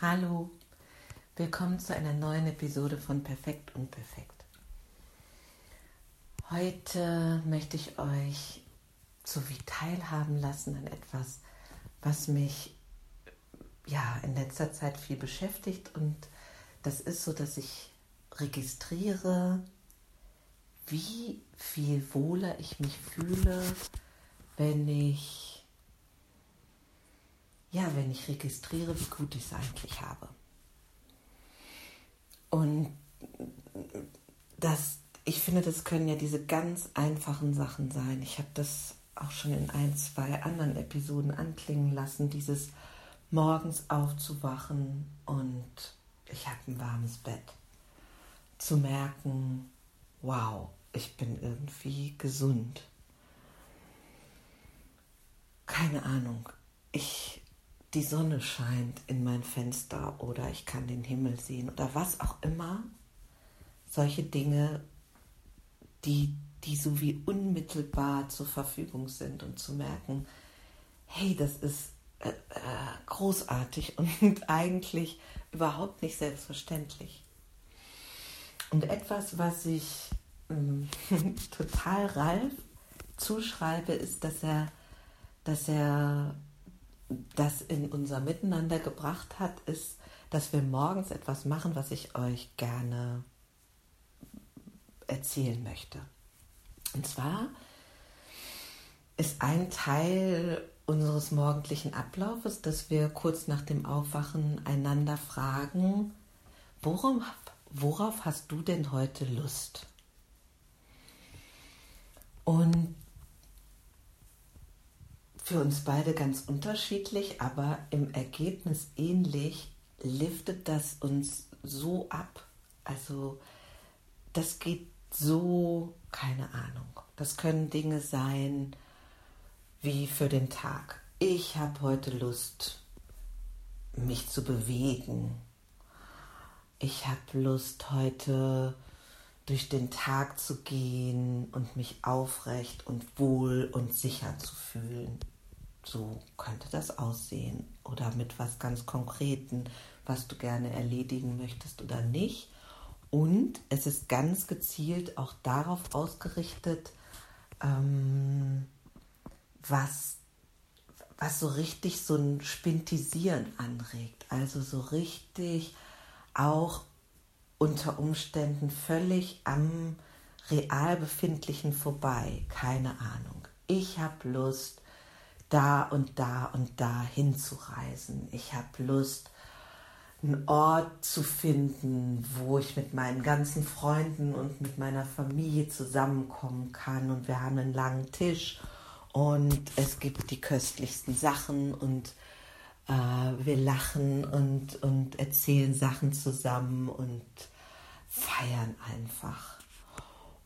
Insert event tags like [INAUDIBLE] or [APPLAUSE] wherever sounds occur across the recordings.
Hallo, willkommen zu einer neuen Episode von Perfekt und Perfekt. Heute möchte ich euch so wie teilhaben lassen an etwas, was mich ja in letzter Zeit viel beschäftigt und das ist so, dass ich registriere, wie viel wohler ich mich fühle, wenn ich ja, wenn ich registriere, wie gut ich es eigentlich habe. Und das, ich finde, das können ja diese ganz einfachen Sachen sein. Ich habe das auch schon in ein, zwei anderen Episoden anklingen lassen, dieses morgens aufzuwachen und ich habe ein warmes Bett. Zu merken, wow, ich bin irgendwie gesund. Keine Ahnung. Ich die Sonne scheint in mein Fenster oder ich kann den Himmel sehen oder was auch immer. Solche Dinge, die, die so wie unmittelbar zur Verfügung sind und zu merken, hey, das ist äh, äh, großartig [LAUGHS] und eigentlich überhaupt nicht selbstverständlich. Und etwas, was ich äh, [LAUGHS] total Ralf zuschreibe, ist, dass er, dass er das in unser Miteinander gebracht hat, ist, dass wir morgens etwas machen, was ich euch gerne erzählen möchte. Und zwar ist ein Teil unseres morgendlichen Ablaufes, dass wir kurz nach dem Aufwachen einander fragen, worum, worauf hast du denn heute Lust? Und für uns beide ganz unterschiedlich, aber im Ergebnis ähnlich, liftet das uns so ab. Also das geht so, keine Ahnung. Das können Dinge sein wie für den Tag. Ich habe heute Lust, mich zu bewegen. Ich habe Lust, heute durch den Tag zu gehen und mich aufrecht und wohl und sicher zu fühlen so könnte das aussehen oder mit was ganz Konkreten, was du gerne erledigen möchtest oder nicht. Und es ist ganz gezielt auch darauf ausgerichtet, ähm, was, was so richtig so ein Spintisieren anregt. Also so richtig auch unter Umständen völlig am real befindlichen vorbei. Keine Ahnung. Ich habe Lust, da und da und da hinzureisen. Ich habe Lust, einen Ort zu finden, wo ich mit meinen ganzen Freunden und mit meiner Familie zusammenkommen kann. Und wir haben einen langen Tisch und es gibt die köstlichsten Sachen und äh, wir lachen und, und erzählen Sachen zusammen und feiern einfach.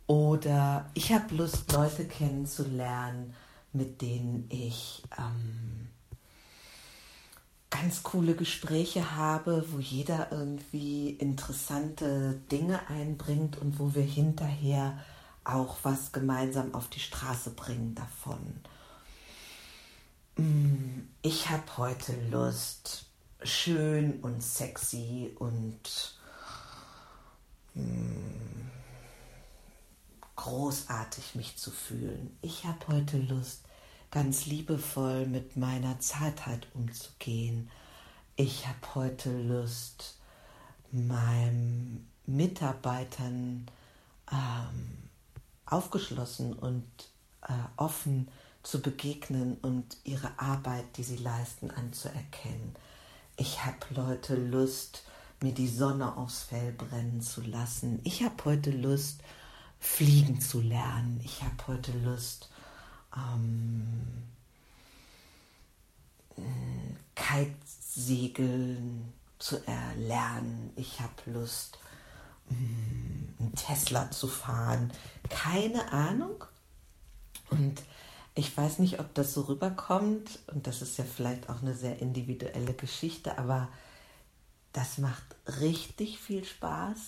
Oder ich habe Lust, Leute kennenzulernen mit denen ich ähm, ganz coole Gespräche habe, wo jeder irgendwie interessante Dinge einbringt und wo wir hinterher auch was gemeinsam auf die Straße bringen davon. Mm, ich habe heute Lust, schön und sexy und mm, großartig mich zu fühlen. Ich habe heute Lust, ganz liebevoll mit meiner Zartheit umzugehen. Ich habe heute Lust, meinen Mitarbeitern ähm, aufgeschlossen und äh, offen zu begegnen und ihre Arbeit, die sie leisten, anzuerkennen. Ich habe Leute Lust, mir die Sonne aufs Fell brennen zu lassen. Ich habe heute Lust, fliegen zu lernen. Ich habe heute Lust, ähm, Kitesegeln zu erlernen. Ich habe Lust, mm, einen Tesla zu fahren. Keine Ahnung. Und ich weiß nicht, ob das so rüberkommt. Und das ist ja vielleicht auch eine sehr individuelle Geschichte, aber das macht richtig viel Spaß.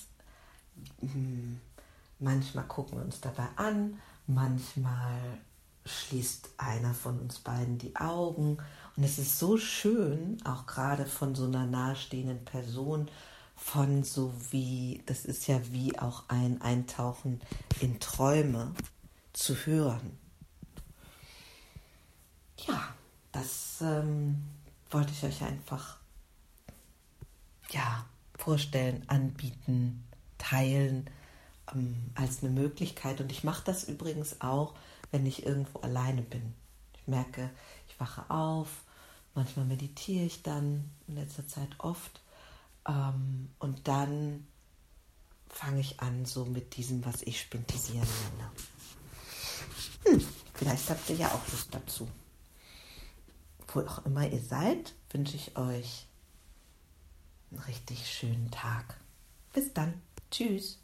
Manchmal gucken wir uns dabei an, manchmal schließt einer von uns beiden die Augen Und es ist so schön, auch gerade von so einer nahestehenden Person, von so wie, das ist ja wie auch ein Eintauchen in Träume zu hören. Ja, das ähm, wollte ich euch einfach ja, vorstellen, anbieten, teilen ähm, als eine Möglichkeit. Und ich mache das übrigens auch, wenn ich irgendwo alleine bin. Ich merke, ich wache auf, manchmal meditiere ich dann, in letzter Zeit oft. Ähm, und dann fange ich an, so mit diesem, was ich spintisieren nenne. Hm, vielleicht habt ihr ja auch Lust dazu. Wo auch immer ihr seid, wünsche ich euch einen richtig schönen Tag. Bis dann. Tschüss.